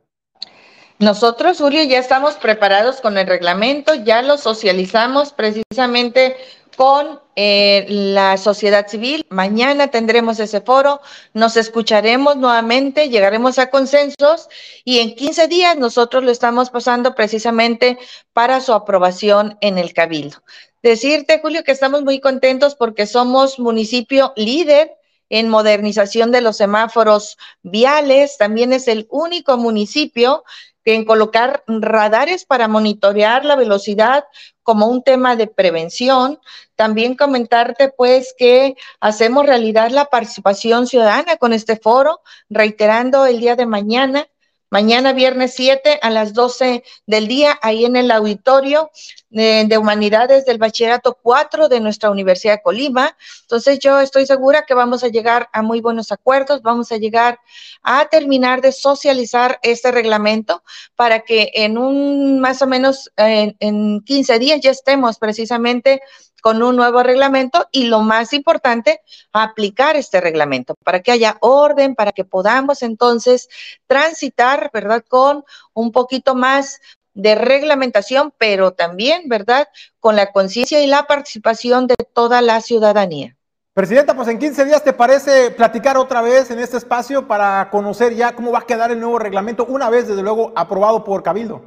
[SPEAKER 7] Nosotros, Julio, ya estamos preparados con el reglamento, ya lo socializamos precisamente con eh, la sociedad civil. Mañana tendremos ese foro, nos escucharemos nuevamente, llegaremos a consensos y en 15 días nosotros lo estamos pasando precisamente para su aprobación en el Cabildo. Decirte, Julio, que estamos muy contentos porque somos municipio líder en modernización de los semáforos viales. También es el único municipio en colocar radares para monitorear la velocidad como un tema de prevención. También comentarte pues que hacemos realidad la participación ciudadana con este foro, reiterando el día de mañana Mañana viernes 7 a las 12 del día, ahí en el auditorio de, de, Humanidades del Bachillerato 4 de nuestra Universidad de Colima. Entonces yo estoy segura que vamos a llegar a muy buenos acuerdos, vamos a llegar a terminar de socializar este reglamento para que en un más o menos en, en 15 días ya estemos precisamente con un nuevo reglamento y lo más importante, aplicar este reglamento para que haya orden, para que podamos entonces transitar, ¿verdad? Con un poquito más de reglamentación, pero también, ¿verdad? Con la conciencia y la participación de toda la ciudadanía.
[SPEAKER 1] Presidenta, pues en 15 días te parece platicar otra vez en este espacio para conocer ya cómo va a quedar el nuevo reglamento, una vez desde luego aprobado por Cabildo.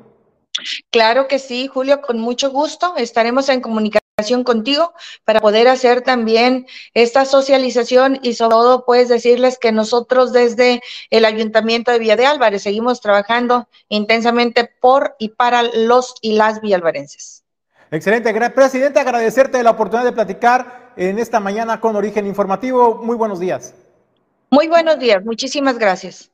[SPEAKER 7] Claro que sí, Julio, con mucho gusto. Estaremos en comunicación contigo para poder hacer también esta socialización y sobre todo puedes decirles que nosotros desde el Ayuntamiento de Villa de Álvarez seguimos trabajando intensamente por y para los y las villalvarenses.
[SPEAKER 1] Excelente, presidente, agradecerte la oportunidad de platicar en esta mañana con Origen Informativo. Muy buenos días.
[SPEAKER 7] Muy buenos días, muchísimas gracias.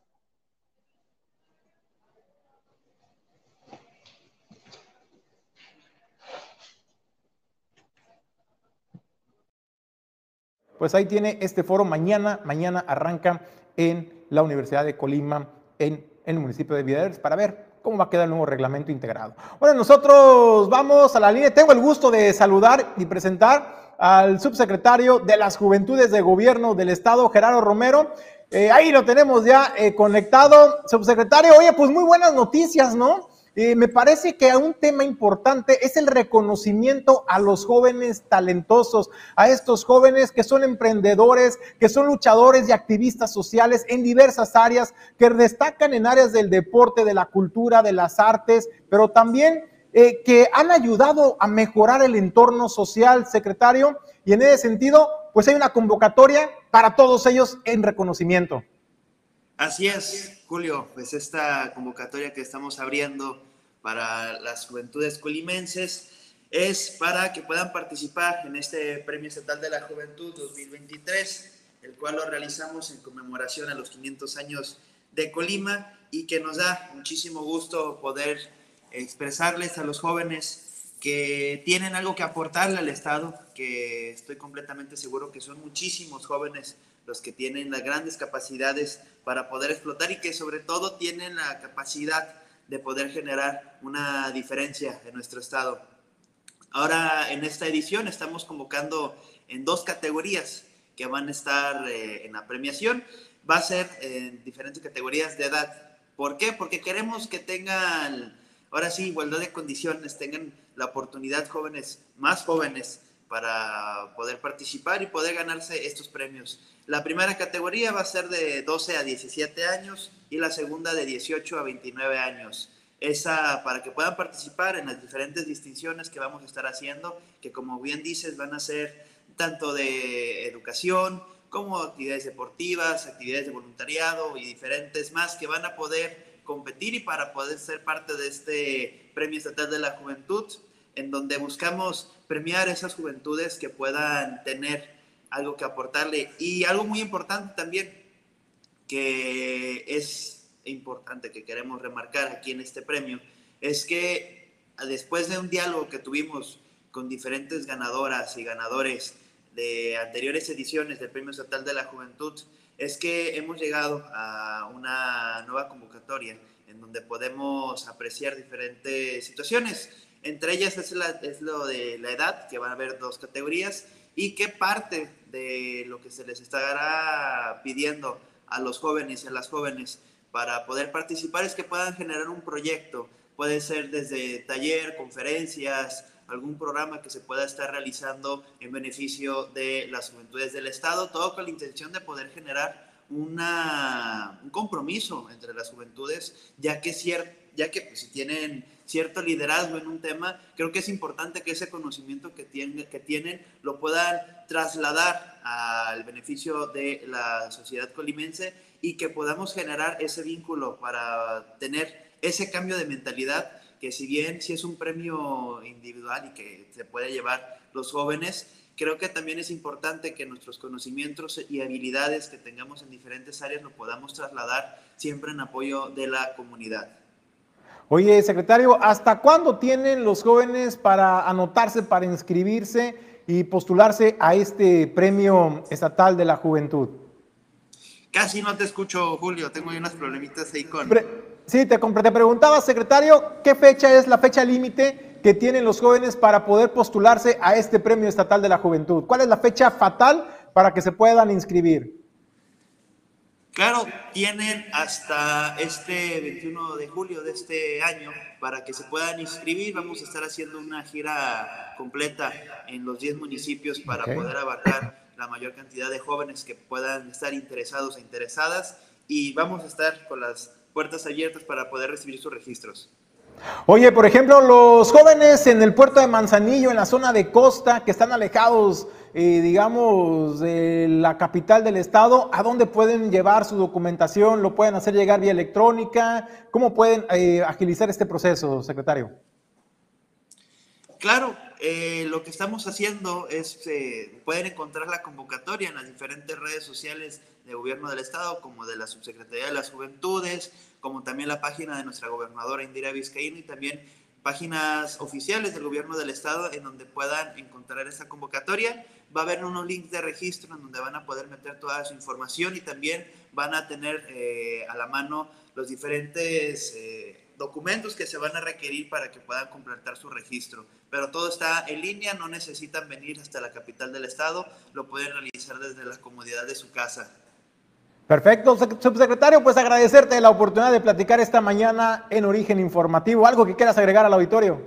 [SPEAKER 1] Pues ahí tiene este foro mañana. Mañana arranca en la Universidad de Colima, en, el municipio de Videres, para ver cómo va a quedar el nuevo reglamento integrado. Bueno, nosotros vamos a la línea. Tengo el gusto de saludar y presentar al subsecretario de las Juventudes de Gobierno del Estado, Gerardo Romero. Eh, ahí lo tenemos ya eh, conectado. Subsecretario, oye, pues muy buenas noticias, ¿no? Eh, me parece que un tema importante es el reconocimiento a los jóvenes talentosos, a estos jóvenes que son emprendedores, que son luchadores y activistas sociales en diversas áreas, que destacan en áreas del deporte, de la cultura, de las artes, pero también eh, que han ayudado a mejorar el entorno social, secretario, y en ese sentido, pues hay una convocatoria para todos ellos en reconocimiento.
[SPEAKER 10] Así es, Julio, pues esta convocatoria que estamos abriendo para las juventudes colimenses es para que puedan participar en este Premio Estatal de la Juventud 2023, el cual lo realizamos en conmemoración a los 500 años de Colima y que nos da muchísimo gusto poder expresarles a los jóvenes que tienen algo que aportarle al Estado, que estoy completamente seguro que son muchísimos jóvenes los que tienen las grandes capacidades para poder explotar y que sobre todo tienen la capacidad de poder generar una diferencia en nuestro estado. Ahora en esta edición estamos convocando en dos categorías que van a estar eh, en la premiación. Va a ser en diferentes categorías de edad. ¿Por qué? Porque queremos que tengan, ahora sí, igualdad de condiciones, tengan la oportunidad jóvenes, más jóvenes, para poder participar y poder ganarse estos premios. La primera categoría va a ser de 12 a 17 años y la segunda de 18 a 29 años. Esa para que puedan participar en las diferentes distinciones que vamos a estar haciendo, que como bien dices van a ser tanto de educación como actividades deportivas, actividades de voluntariado y diferentes más que van a poder competir y para poder ser parte de este Premio Estatal de la Juventud, en donde buscamos premiar esas juventudes que puedan tener algo que aportarle. Y algo muy importante también, que es importante que queremos remarcar aquí en este premio, es que después de un diálogo que tuvimos con diferentes ganadoras y ganadores de anteriores ediciones del Premio Estatal de la Juventud, es que hemos llegado a una nueva convocatoria en donde podemos apreciar diferentes situaciones entre ellas es, lo de la edad, que van a haber dos categorías, y qué parte de lo que se les estará pidiendo a los jóvenes y a las jóvenes para poder participar es que puedan generar un proyecto. Puede ser desde taller, conferencias, algún programa que se pueda estar realizando en beneficio de las juventudes del Estado, todo con la intención de poder generar un compromiso entre las juventudes, ya que, ya que pues, si tienen cierto liderazgo en un tema, creo que es importante que ese conocimiento que, tienen, que tienen lo puedan trasladar al beneficio de la sociedad colimense y que podamos generar ese vínculo para tener ese cambio de mentalidad que si bien si es un premio individual y que se puede llevar los jóvenes, creo que también es importante que nuestros conocimientos y habilidades que tengamos en diferentes áreas lo podamos trasladar siempre en apoyo de la comunidad.
[SPEAKER 1] Oye, secretario, ¿hasta cuándo tienen los jóvenes para anotarse, para inscribirse y postularse a este premio estatal de la juventud?
[SPEAKER 10] Casi no te escucho, Julio. Tengo unas problemitas ahí con...
[SPEAKER 1] sí, te, te preguntaba, secretario, ¿qué fecha es la fecha límite que tienen los jóvenes para poder postularse a este premio estatal de la juventud? ¿Cuál es la fecha fatal para que se puedan inscribir?
[SPEAKER 10] Claro, tienen hasta este 21 de julio de este año para que se puedan inscribir. Vamos a estar haciendo una gira completa en los 10 municipios para poder abarcar la mayor cantidad de jóvenes que puedan estar interesados e interesadas y vamos a estar con las puertas abiertas para poder recibir sus registros.
[SPEAKER 1] Oye, por ejemplo, los jóvenes en el puerto de Manzanillo, en la zona de costa, que están alejados, eh, digamos, de la capital del estado, ¿a dónde pueden llevar su documentación? ¿Lo pueden hacer llegar vía electrónica? ¿Cómo pueden eh, agilizar este proceso, secretario?
[SPEAKER 10] Claro, eh, lo que estamos haciendo es, pueden encontrar la convocatoria en las diferentes redes sociales del gobierno del estado, como de la Subsecretaría de las Juventudes, como también la página de nuestra gobernadora Indira Vizcaíno y también páginas oficiales del gobierno del estado en donde puedan encontrar esta convocatoria. Va a haber unos links de registro en donde van a poder meter toda su información y también van a tener eh, a la mano los diferentes eh, documentos que se van a requerir para que puedan completar su registro. Pero todo está en línea, no necesitan venir hasta la capital del estado, lo pueden realizar desde la comodidad de su casa.
[SPEAKER 1] Perfecto, subsecretario, pues agradecerte la oportunidad de platicar esta mañana en Origen Informativo. ¿Algo que quieras agregar al auditorio?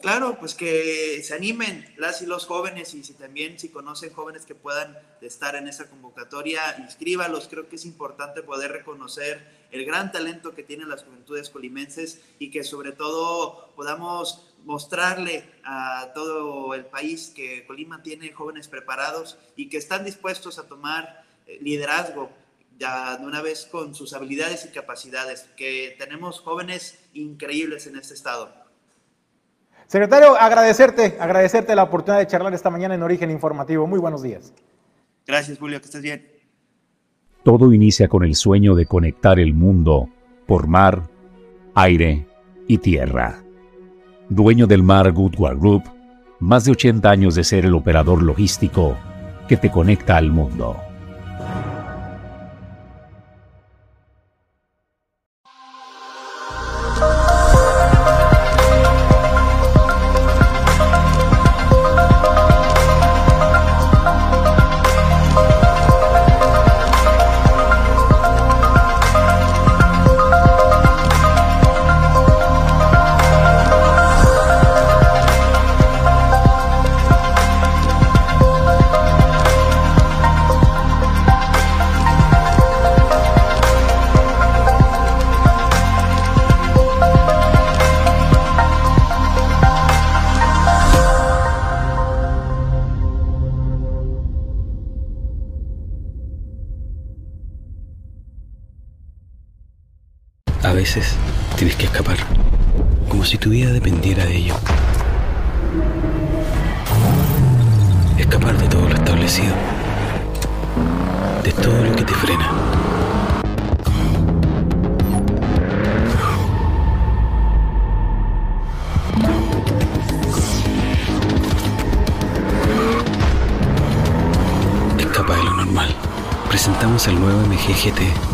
[SPEAKER 10] Claro, pues que se animen las y los jóvenes y si también si conocen jóvenes que puedan estar en esa convocatoria, inscríbalos. Creo que es importante poder reconocer el gran talento que tienen las juventudes colimenses y que sobre todo podamos mostrarle a todo el país que Colima tiene jóvenes preparados y que están dispuestos a tomar eh, liderazgo ya de una vez con sus habilidades y capacidades, que tenemos jóvenes increíbles en este estado.
[SPEAKER 1] Secretario, agradecerte, agradecerte la oportunidad de charlar esta mañana en Origen Informativo. Muy buenos días.
[SPEAKER 10] Gracias, Julio, que estés bien.
[SPEAKER 2] Todo inicia con el sueño de conectar el mundo por mar, aire y tierra. Dueño del mar Goodward Group, más de 80 años de ser el operador logístico que te conecta al mundo.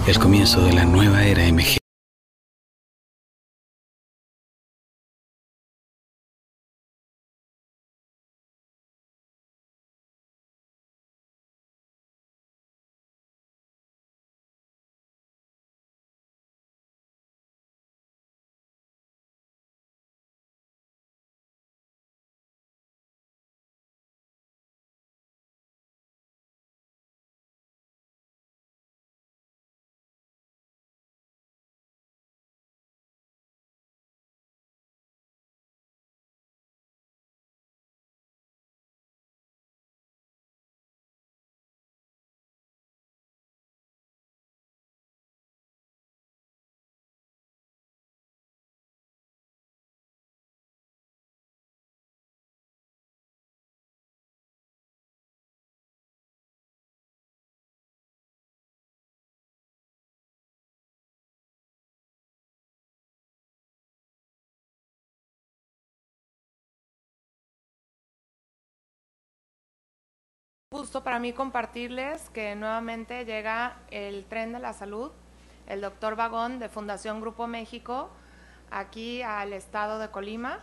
[SPEAKER 11] El comienzo de la nueva era MG.
[SPEAKER 12] Gusto para mí compartirles que nuevamente llega el tren de la salud, el doctor Vagón de Fundación Grupo México, aquí al estado de Colima.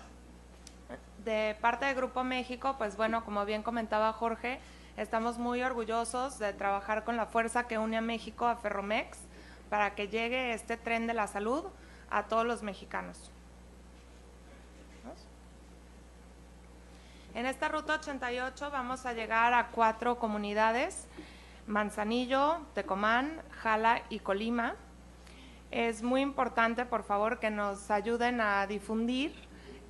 [SPEAKER 12] De parte de Grupo México, pues bueno, como bien comentaba Jorge, estamos muy orgullosos de trabajar con la fuerza que une a México a Ferromex para que llegue este tren de la salud a todos los mexicanos. En esta ruta 88 vamos a llegar a cuatro comunidades, Manzanillo, Tecomán, Jala y Colima. Es muy importante, por favor, que nos ayuden a difundir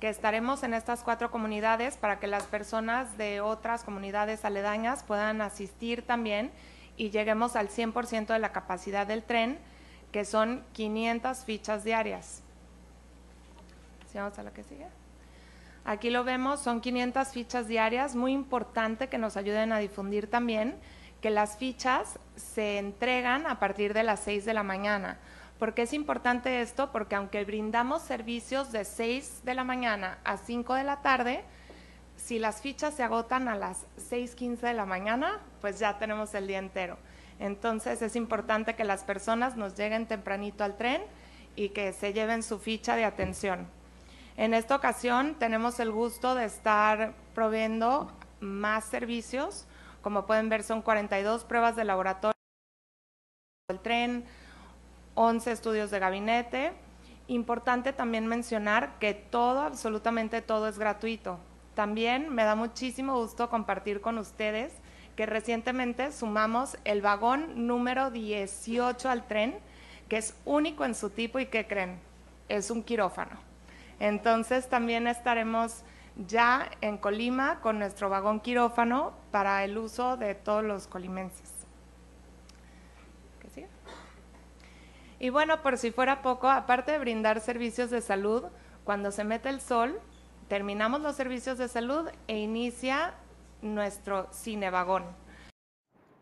[SPEAKER 12] que estaremos en estas cuatro comunidades para que las personas de otras comunidades aledañas puedan asistir también y lleguemos al 100% de la capacidad del tren, que son 500 fichas diarias. ¿Sí vamos a la que sigue? Aquí lo vemos, son 500 fichas diarias, muy importante que nos ayuden a difundir también que las fichas se entregan a partir de las 6 de la mañana. ¿Por qué es importante esto? Porque aunque brindamos servicios de 6 de la mañana a 5 de la tarde, si las fichas se agotan a las 6.15 de la mañana, pues ya tenemos el día entero. Entonces es importante que las personas nos lleguen tempranito al tren y que se lleven su ficha de atención. En esta ocasión tenemos el gusto de estar proveyendo más servicios. Como pueden ver, son 42 pruebas de laboratorio del tren, 11 estudios de gabinete. Importante también mencionar que todo, absolutamente todo es gratuito. También me da muchísimo gusto compartir con ustedes que recientemente sumamos el vagón número 18 al tren, que es único en su tipo y que creen, es un quirófano. Entonces también estaremos ya en Colima con nuestro vagón quirófano para el uso de todos los colimenses. Y bueno, por si fuera poco, aparte de brindar servicios de salud, cuando se mete el sol, terminamos los servicios de salud e inicia nuestro cinevagón.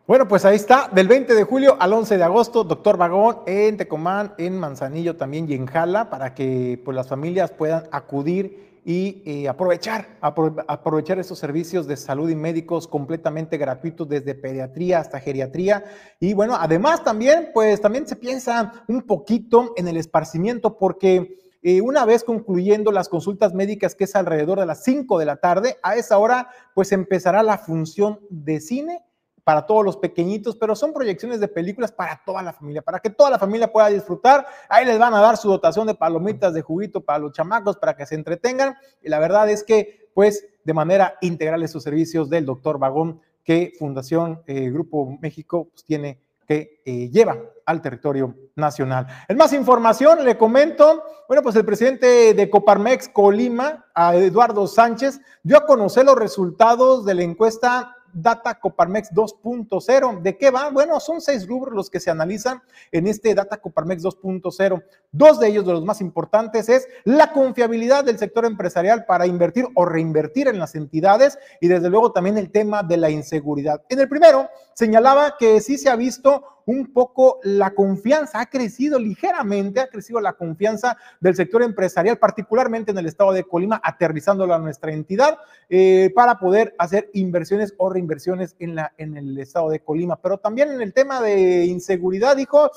[SPEAKER 1] Bueno, pues ahí está, del 20 de julio al 11 de agosto, doctor Vagón en Tecomán, en Manzanillo también y en Jala, para que pues, las familias puedan acudir y eh, aprovechar, aprovechar estos servicios de salud y médicos completamente gratuitos desde pediatría hasta geriatría. Y bueno, además también, pues también se piensa un poquito en el esparcimiento porque... Eh, una vez concluyendo las consultas médicas, que es alrededor de las 5 de la tarde, a esa hora pues empezará la función de cine para todos los pequeñitos, pero son proyecciones de películas para toda la familia, para que toda la familia pueda disfrutar. Ahí les van a dar su dotación de palomitas, de juguito para los chamacos, para que se entretengan. Y la verdad es que, pues, de manera integral esos servicios del doctor Vagón que Fundación eh, Grupo México pues, tiene que eh, lleva al territorio nacional. En más información, le comento, bueno, pues el presidente de Coparmex Colima, a Eduardo Sánchez, dio a conocer los resultados de la encuesta Data Coparmex 2.0. ¿De qué va? Bueno, son seis rubros los que se analizan en este Data Coparmex 2.0. Dos de ellos, de los más importantes, es la confiabilidad del sector empresarial para invertir o reinvertir en las entidades y desde luego también el tema de la inseguridad. En el primero, señalaba que sí se ha visto un poco la confianza, ha crecido ligeramente, ha crecido la confianza del sector empresarial, particularmente en el estado de Colima, aterrizándola a nuestra entidad eh, para poder hacer inversiones o reinversiones en, la, en el estado de Colima. Pero también en el tema de inseguridad, dijo,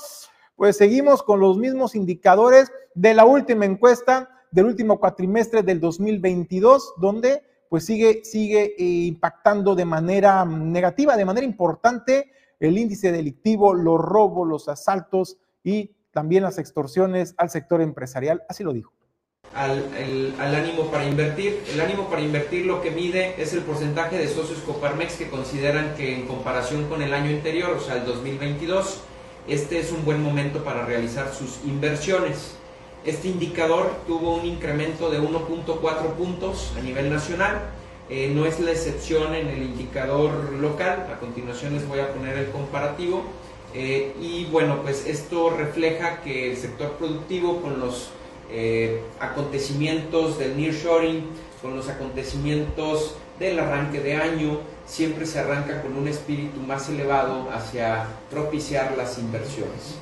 [SPEAKER 1] pues seguimos con los mismos indicadores de la última encuesta del último cuatrimestre del 2022, donde pues sigue, sigue eh, impactando de manera negativa, de manera importante el índice delictivo, los robos, los asaltos y también las extorsiones al sector empresarial. Así lo dijo.
[SPEAKER 13] Al, ánimo para invertir. El ánimo para invertir lo que mide es el porcentaje de socios Coparmex que consideran que en comparación con el año anterior, o sea, el 2022, este es un buen momento para realizar sus inversiones. Este indicador tuvo un incremento de 1.4 puntos a nivel nacional eh, no es la excepción en el indicador local, a continuación les voy a poner el comparativo. Eh, y bueno, pues esto refleja que el sector productivo con los eh, acontecimientos del nearshoring, con los acontecimientos del arranque de año, siempre se arranca con un espíritu más elevado hacia propiciar las inversiones.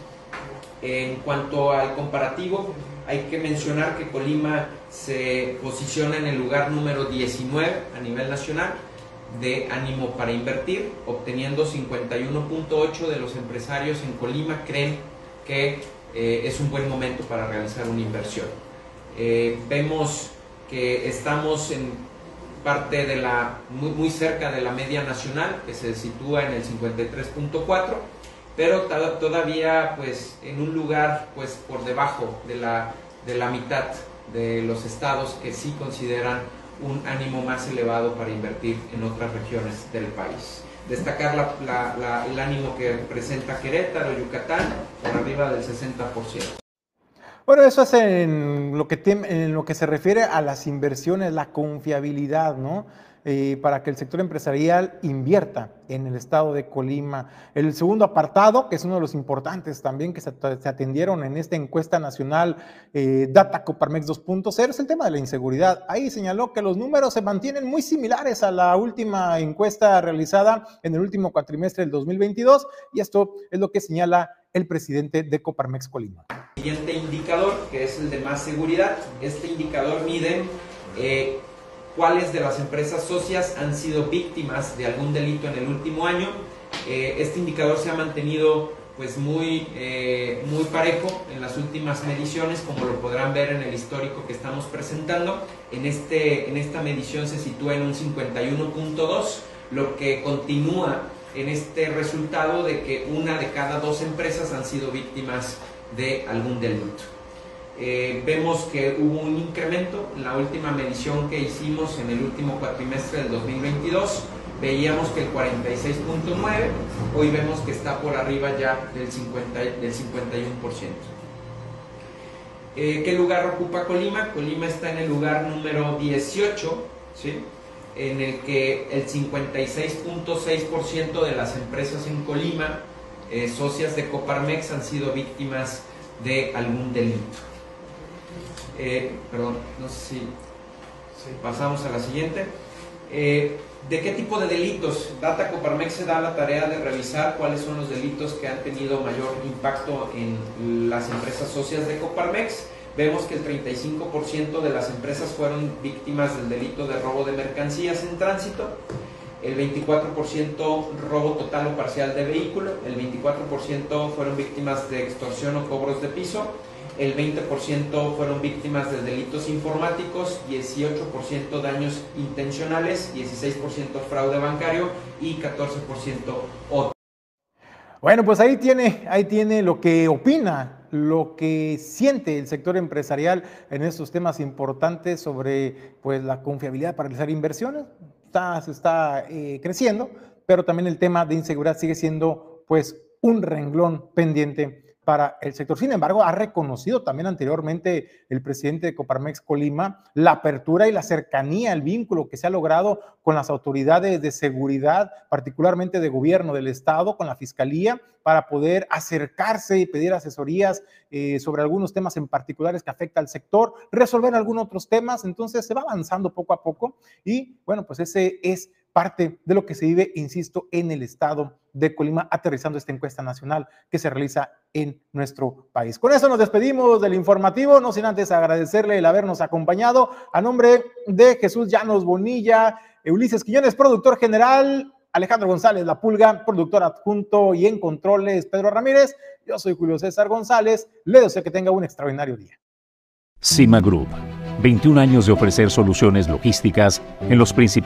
[SPEAKER 13] En cuanto al comparativo, hay que mencionar que Colima se posiciona en el lugar número 19 a nivel nacional, de ánimo para invertir, obteniendo 51.8 de los empresarios en Colima creen que eh, es un buen momento para realizar una inversión. Eh, vemos que estamos en parte de la muy, muy cerca de la media nacional que se sitúa en el 53.4 pero todavía pues en un lugar pues por debajo de la, de la mitad de los estados que sí consideran un ánimo más elevado para invertir en otras regiones del país. Destacar el ánimo que presenta Querétaro, Yucatán, por arriba del 60%.
[SPEAKER 1] Bueno, eso es en lo, que en lo que se refiere a las inversiones, la confiabilidad, ¿no? Eh, para que el sector empresarial invierta en el estado de Colima. El segundo apartado, que es uno de los importantes también que se, atendieron en esta encuesta nacional eh, Data Coparmex 2.0, es el tema de la inseguridad. Ahí señaló que los números se mantienen muy similares a la última encuesta realizada en el último cuatrimestre del 2022 y esto es lo que señala el presidente de Coparmex Colima.
[SPEAKER 13] Siguiente indicador, que es el de más seguridad. Este indicador mide eh, cuáles de las empresas socias han sido víctimas de algún delito en el último año. Eh, este indicador se ha mantenido pues muy, eh, muy parejo en las últimas mediciones, como lo podrán ver en el histórico que estamos presentando. En, este, en esta medición se sitúa en un 51.2, lo que continúa en este resultado de que una de cada dos empresas han sido víctimas de algún delito. Eh, vemos que hubo un incremento en la última medición que hicimos en el último cuatrimestre del 2022 veíamos que el 46.9 hoy vemos que está por arriba ya del, 50, del 51% eh, ¿qué lugar ocupa Colima? Colima está en el lugar número 18 ¿sí? en el que el 56.6% de las empresas en Colima eh, socias de Coparmex han sido víctimas de algún delito eh, perdón, no sé si pasamos a la siguiente. Eh, ¿De qué tipo de delitos? Data Coparmex se da la tarea de revisar cuáles son los delitos que han tenido mayor impacto en las empresas socias de Coparmex. Vemos que el 35% de las empresas fueron víctimas del delito de robo de mercancías en tránsito, el 24% robo total o parcial de vehículo, el 24% fueron víctimas de extorsión o cobros de piso, el 20% fueron víctimas de delitos informáticos, 18% daños intencionales, 16% fraude bancario y 14% otro.
[SPEAKER 1] Bueno, pues ahí tiene, ahí tiene lo que opina, lo que siente el sector empresarial en estos temas importantes sobre pues, la confiabilidad para realizar inversiones. Está, se está eh, creciendo, pero también el tema de inseguridad sigue siendo pues un renglón pendiente para el sector. Sin embargo, ha reconocido también anteriormente el presidente de Coparmex Colima la apertura y la cercanía, el vínculo que se ha logrado con las autoridades de seguridad, particularmente de gobierno del Estado, con la Fiscalía, para poder acercarse y pedir asesorías eh, sobre algunos temas en particulares que afecta al sector, resolver algunos otros temas. Entonces se va avanzando poco a poco y bueno, pues ese es parte de lo que se vive, insisto, en el estado de Colima, aterrizando esta encuesta nacional que se realiza en nuestro país. Con eso nos despedimos del informativo, no sin antes agradecerle el habernos acompañado. A nombre de Jesús Llanos Bonilla, Ulises Quiñones, productor general, Alejandro González La Pulga, productor adjunto y en controles Pedro Ramírez. Yo soy Julio César González. Le deseo que tenga un extraordinario día.
[SPEAKER 2] Cima Group, 21 años de ofrecer soluciones logísticas en los principales